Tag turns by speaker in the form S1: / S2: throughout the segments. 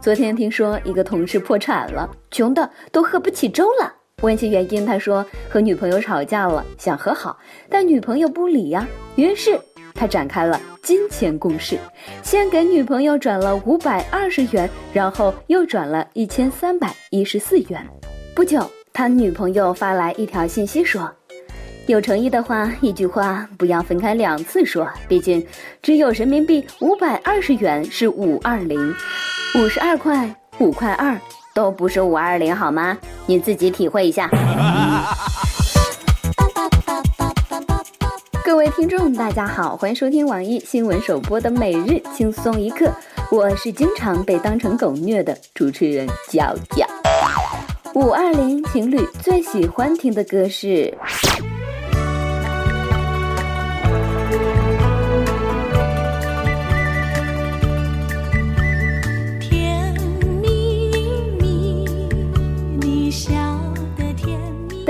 S1: 昨天听说一个同事破产了，穷的都喝不起粥了。问起原因，他说和女朋友吵架了，想和好，但女朋友不理呀。于是他展开了金钱攻势，先给女朋友转了五百二十元，然后又转了一千三百一十四元。不久，他女朋友发来一条信息说。有诚意的话，一句话不要分开两次说。毕竟，只有人民币五百二十元是五二零，五十二块、五块二都不是五二零，好吗？你自己体会一下。各位听众，大家好，欢迎收听网易新闻首播的每日轻松一刻，我是经常被当成狗虐的主持人娇娇。五二零情侣最喜欢听的歌是。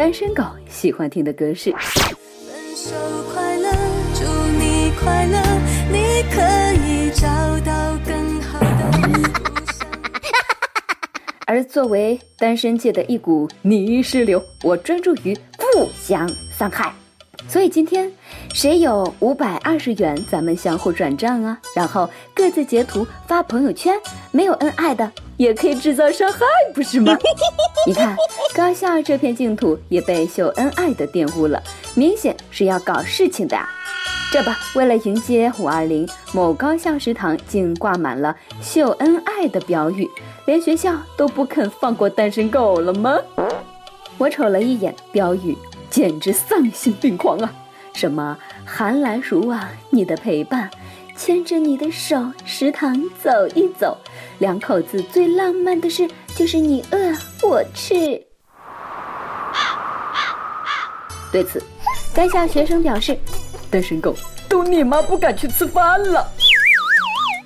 S1: 单身狗喜欢听的歌是。分手快乐，祝你快乐，你可以找到更好的。而作为单身界的一股泥石流，我专注于不相伤害。所以今天，谁有五百二十元，咱们相互转账啊，然后各自截图发朋友圈。没有恩爱的也可以制造伤害，不是吗？你看，高校这片净土也被秀恩爱的玷污了，明显是要搞事情的啊！这不，为了迎接五二零，某高校食堂竟挂满了秀恩爱的标语，连学校都不肯放过单身狗了吗？我瞅了一眼标语。简直丧心病狂啊！什么寒来暑往，你的陪伴，牵着你的手，食堂走一走，两口子最浪漫的事就是你饿我吃。对此，该校学生表示：“单身狗都你妈不敢去吃饭了，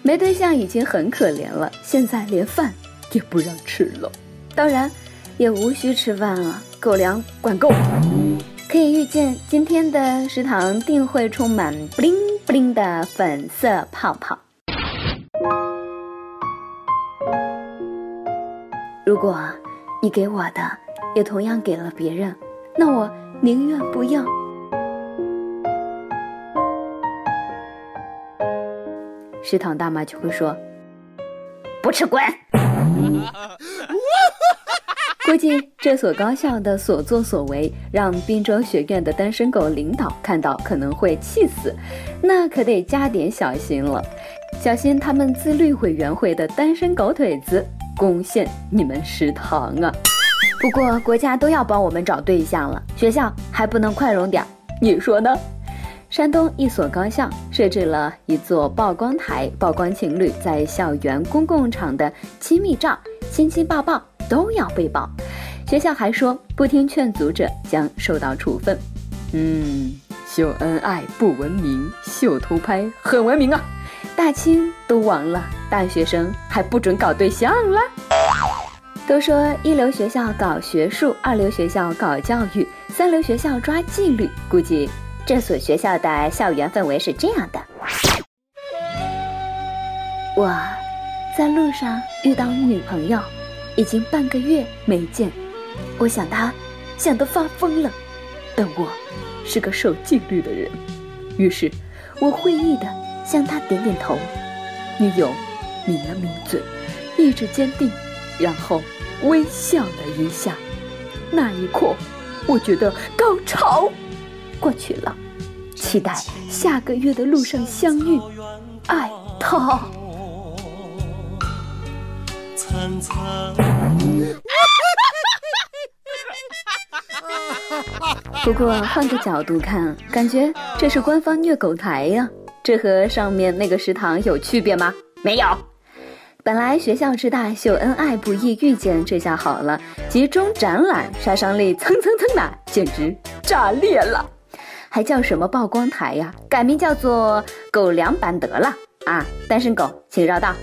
S1: 没对象已经很可怜了，现在连饭也不让吃了。当然，也无需吃饭了，狗粮管够。”可以预见，今天的食堂定会充满布灵布灵的粉色泡泡。如果你给我的也同样给了别人，那我宁愿不要。食堂大妈就会说：“不吃滚。”估计这所高校的所作所为，让滨州学院的单身狗领导看到可能会气死，那可得加点小心了，小心他们自律委员会的单身狗腿子攻陷你们食堂啊！不过国家都要帮我们找对象了，学校还不能宽容点儿，你说呢？山东一所高校设置了一座曝光台，曝光情侣在校园公共场的亲密照，亲亲抱抱。都要被曝，学校还说不听劝阻者将受到处分。嗯，秀恩爱不文明，秀偷拍很文明啊！大清都亡了，大学生还不准搞对象了？都说一流学校搞学术，二流学校搞教育，三流学校抓纪律。估计这所学校的校园氛围是这样的：我在路上遇到女朋友。已经半个月没见，我想他，想得发疯了。但我是个守纪律的人，于是我会意的向他点点头。女友抿了抿嘴，意志坚定，然后微笑了一下。那一刻，我觉得高潮过去了，期待下个月的路上相遇，爱他。不过换个角度看，感觉这是官方虐狗台呀。这和上面那个食堂有区别吗？没有。本来学校之大，秀恩爱不易遇见，这下好了，集中展览，杀伤力蹭蹭蹭的，简直炸裂了。还叫什么曝光台呀？改名叫做狗粮版得了啊！单身狗，请绕道。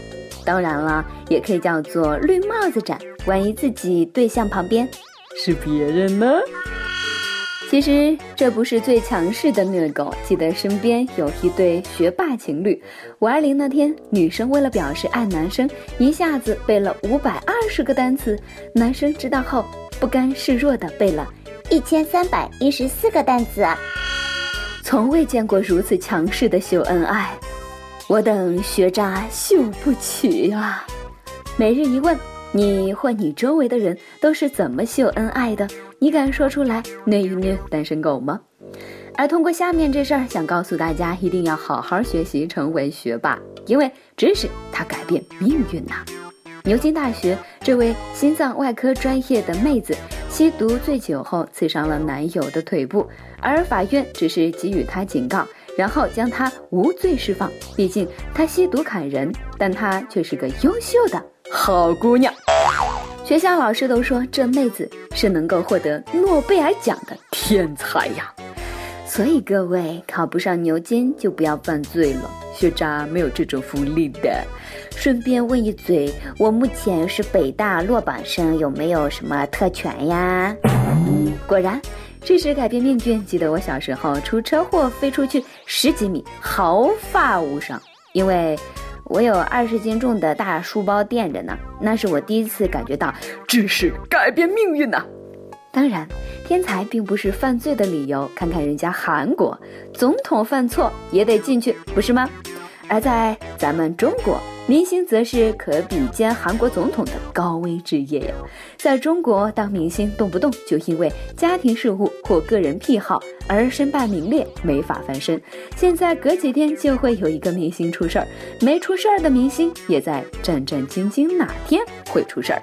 S1: 当然了，也可以叫做绿帽子展。万一自己对象旁边是别人呢？其实这不是最强势的虐狗。记得身边有一对学霸情侣，五二零那天，女生为了表示爱男生，一下子背了五百二十个单词。男生知道后，不甘示弱的背了
S2: 一千三百一十四个单词。
S1: 从未见过如此强势的秀恩爱，我等学渣秀不起啊！每日一问。你或你周围的人都是怎么秀恩爱的？你敢说出来虐一虐单身狗吗？而通过下面这事儿，想告诉大家，一定要好好学习，成为学霸，因为知识它改变命运呐。牛津大学这位心脏外科专业的妹子吸毒醉酒后刺伤了男友的腿部，而法院只是给予她警告，然后将她无罪释放。毕竟她吸毒砍人，但她却是个优秀的。好姑娘，学校老师都说这妹子是能够获得诺贝尔奖的天才呀。所以各位考不上牛津就不要犯罪了，学渣没有这种福利的。顺便问一嘴，我目前是北大落榜生，有没有什么特权呀？果然，知识改变命运。记得我小时候出车祸飞出去十几米，毫发无伤，因为。我有二十斤重的大书包垫着呢，那是我第一次感觉到知识改变命运呐。当然，天才并不是犯罪的理由，看看人家韩国总统犯错也得进去，不是吗？而在咱们中国。明星则是可比肩韩国总统的高危职业呀，在中国当明星动不动就因为家庭事务或个人癖好而身败名裂，没法翻身。现在隔几天就会有一个明星出事儿，没出事儿的明星也在战战兢兢，哪天会出事儿？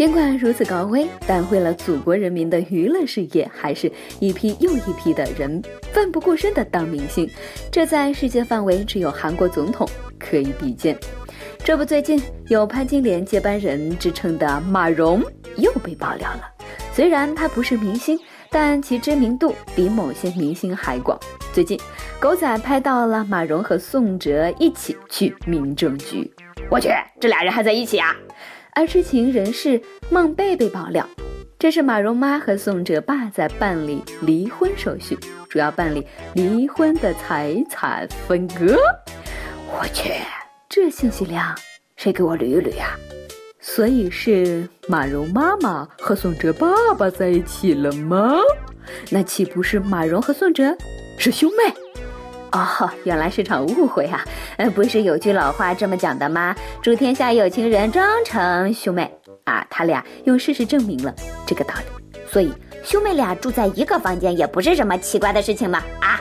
S1: 尽管如此高危，但为了祖国人民的娱乐事业，还是一批又一批的人奋不顾身的当明星。这在世界范围，只有韩国总统可以比肩。这不，最近有潘金莲接班人之称的马蓉又被爆料了。虽然她不是明星，但其知名度比某些明星还广。最近，狗仔拍到了马蓉和宋哲一起去民政局。我去，这俩人还在一起啊！而知情人士孟贝贝爆料，这是马蓉妈和宋哲爸在办理离婚手续，主要办理离婚的财产分割。我去，这信息量，谁给我捋一捋呀？所以是马蓉妈妈和宋哲爸爸在一起了吗？那岂不是马蓉和宋哲是兄妹？哦，原来是场误会啊！呃，不是有句老话这么讲的吗？祝天下有情人终成兄妹啊！他俩用事实证明了这个道理，所以
S2: 兄妹俩住在一个房间也不是什么奇怪的事情嘛？啊！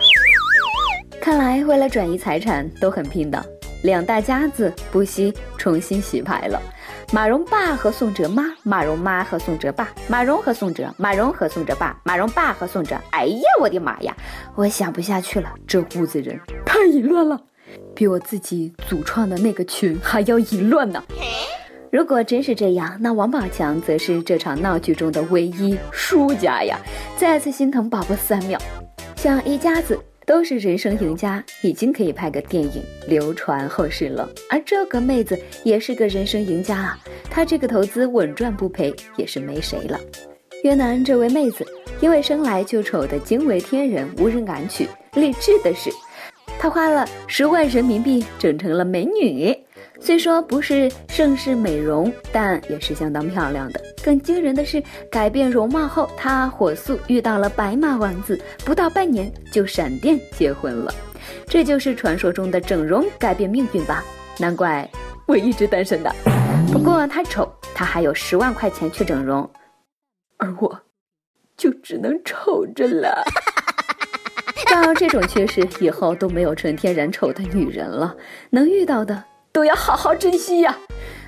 S1: 看来为了转移财产都很拼的，两大家子不惜重新洗牌了。马蓉爸和宋哲妈，马蓉妈和宋哲爸，马蓉和宋哲，马蓉和宋哲爸，马蓉爸和宋哲。哎呀，我的妈呀，我想不下去了，这屋子人太淫乱了，比我自己组创的那个群还要淫乱呢。如果真是这样，那王宝强则是这场闹剧中的唯一输家呀！再次心疼宝宝三秒，像一家子。都是人生赢家，已经可以拍个电影流传后世了。而这个妹子也是个人生赢家啊，她这个投资稳赚不赔，也是没谁了。越南这位妹子因为生来就丑的惊为天人，无人敢娶。励志的是，她花了十万人民币整成了美女。虽说不是盛世美容，但也是相当漂亮的。更惊人的是，改变容貌后，她火速遇到了白马王子，不到半年就闪电结婚了。这就是传说中的整容改变命运吧？难怪我一直单身的。不过她丑，她还有十万块钱去整容，而我，就只能丑着了。照这种趋势，以后都没有纯天然丑的女人了，能遇到的。都要好好珍惜呀，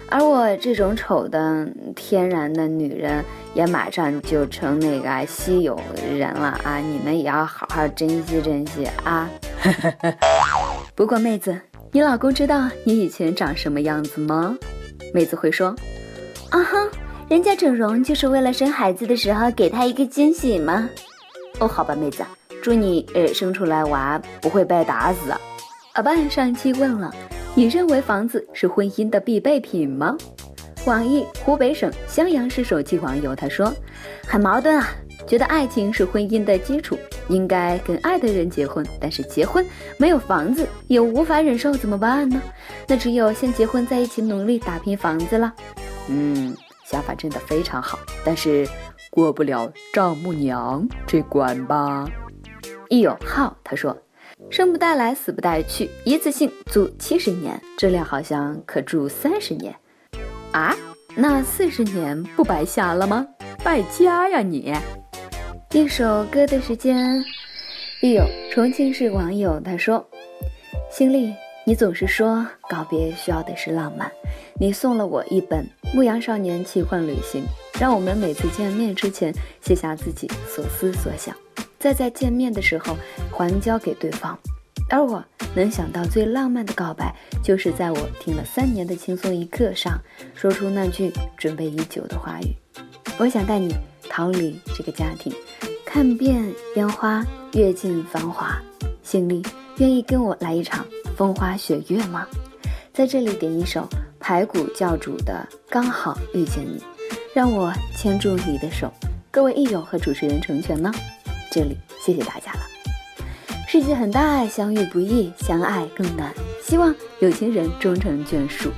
S1: 而我这种丑的天然的女人也马上就成那个稀有人了啊！你们也要好好珍惜珍惜啊！不过妹子，你老公知道你以前长什么样子吗？妹子会说：
S2: 啊哈，人家整容就是为了生孩子的时候给他一个惊喜吗？
S1: 哦，好吧，妹子，祝你呃生出来娃不会被打死。阿爸上期问了。你认为房子是婚姻的必备品吗？网易湖北省襄阳市手机网友他说，
S2: 很矛盾啊。
S1: 觉得爱情是婚姻的基础，应该跟爱的人结婚。但是结婚没有房子，也无法忍受，怎么办呢？那只有先结婚，在一起努力打拼房子了。嗯，想法真的非常好，但是过不了丈母娘这关吧。一有号他说，生不带来，死不带去，一次性租七十年，质量好像可住三十年。啊，那四十年不白瞎了吗？败家呀你！一首歌的时间，一有重庆市网友他说：“心丽，你总是说告别需要的是浪漫，你送了我一本《牧羊少年奇幻旅行》，让我们每次见面之前写下自己所思所想，再在见面的时候还交给对方。而我能想到最浪漫的告白，就是在我听了三年的轻松一刻上，说出那句准备已久的话语。”我想带你逃离这个家庭，看遍烟花，阅尽繁华。心里愿意跟我来一场风花雪月吗？在这里点一首排骨教主的《刚好遇见你》，让我牵住你的手。各位益友和主持人成全呢？这里谢谢大家了。世界很大，相遇不易，相爱更难。希望有情人终成眷属。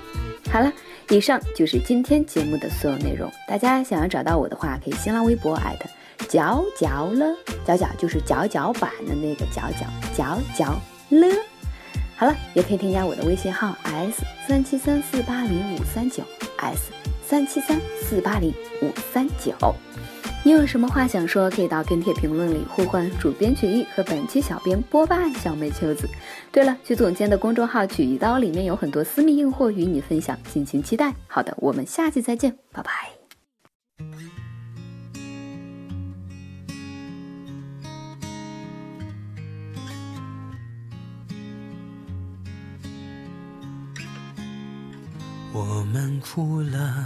S1: 好了。以上就是今天节目的所有内容。大家想要找到我的话，可以新浪微博艾特角角了，角角就是角角板的那个角角角角了。好了，也可以添加我的微信号 s 三七三四八零五三九 s 三七三四八零五三九。你有什么话想说，可以到跟帖评论里呼唤主编曲艺和本期小编波霸小妹秋子。对了，曲总监的公众号曲一刀里面有很多私密硬货与你分享，敬请期待。好的，我们下期再见，拜拜。
S3: 我们哭了，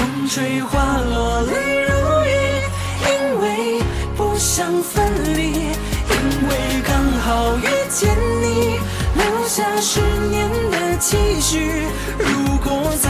S3: 风吹花落泪如雨，因为不。想分离，因为刚好遇见你，留下十年的期许。如果再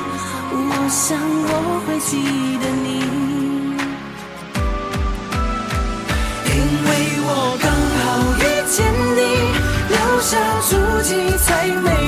S3: 我想我会记得你，因为我刚好遇见你，留下足迹才美。